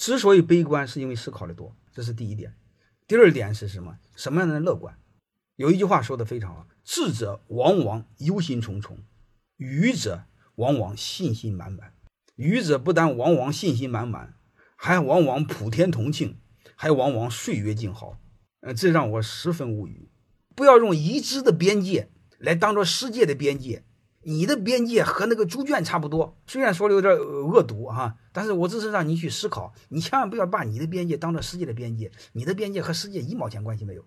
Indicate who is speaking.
Speaker 1: 之所以悲观，是因为思考的多，这是第一点。第二点是什么？什么样的乐观？有一句话说的非常好：智者往往忧心忡忡，愚者往往信心满满。愚者不但往往信心满满，还往往普天同庆，还往往岁月静好。呃，这让我十分无语。不要用已知的边界来当做世界的边界。你的边界和那个猪圈差不多，虽然说的有点恶毒哈，但是我只是让你去思考，你千万不要把你的边界当做世界的边界，你的边界和世界一毛钱关系没有。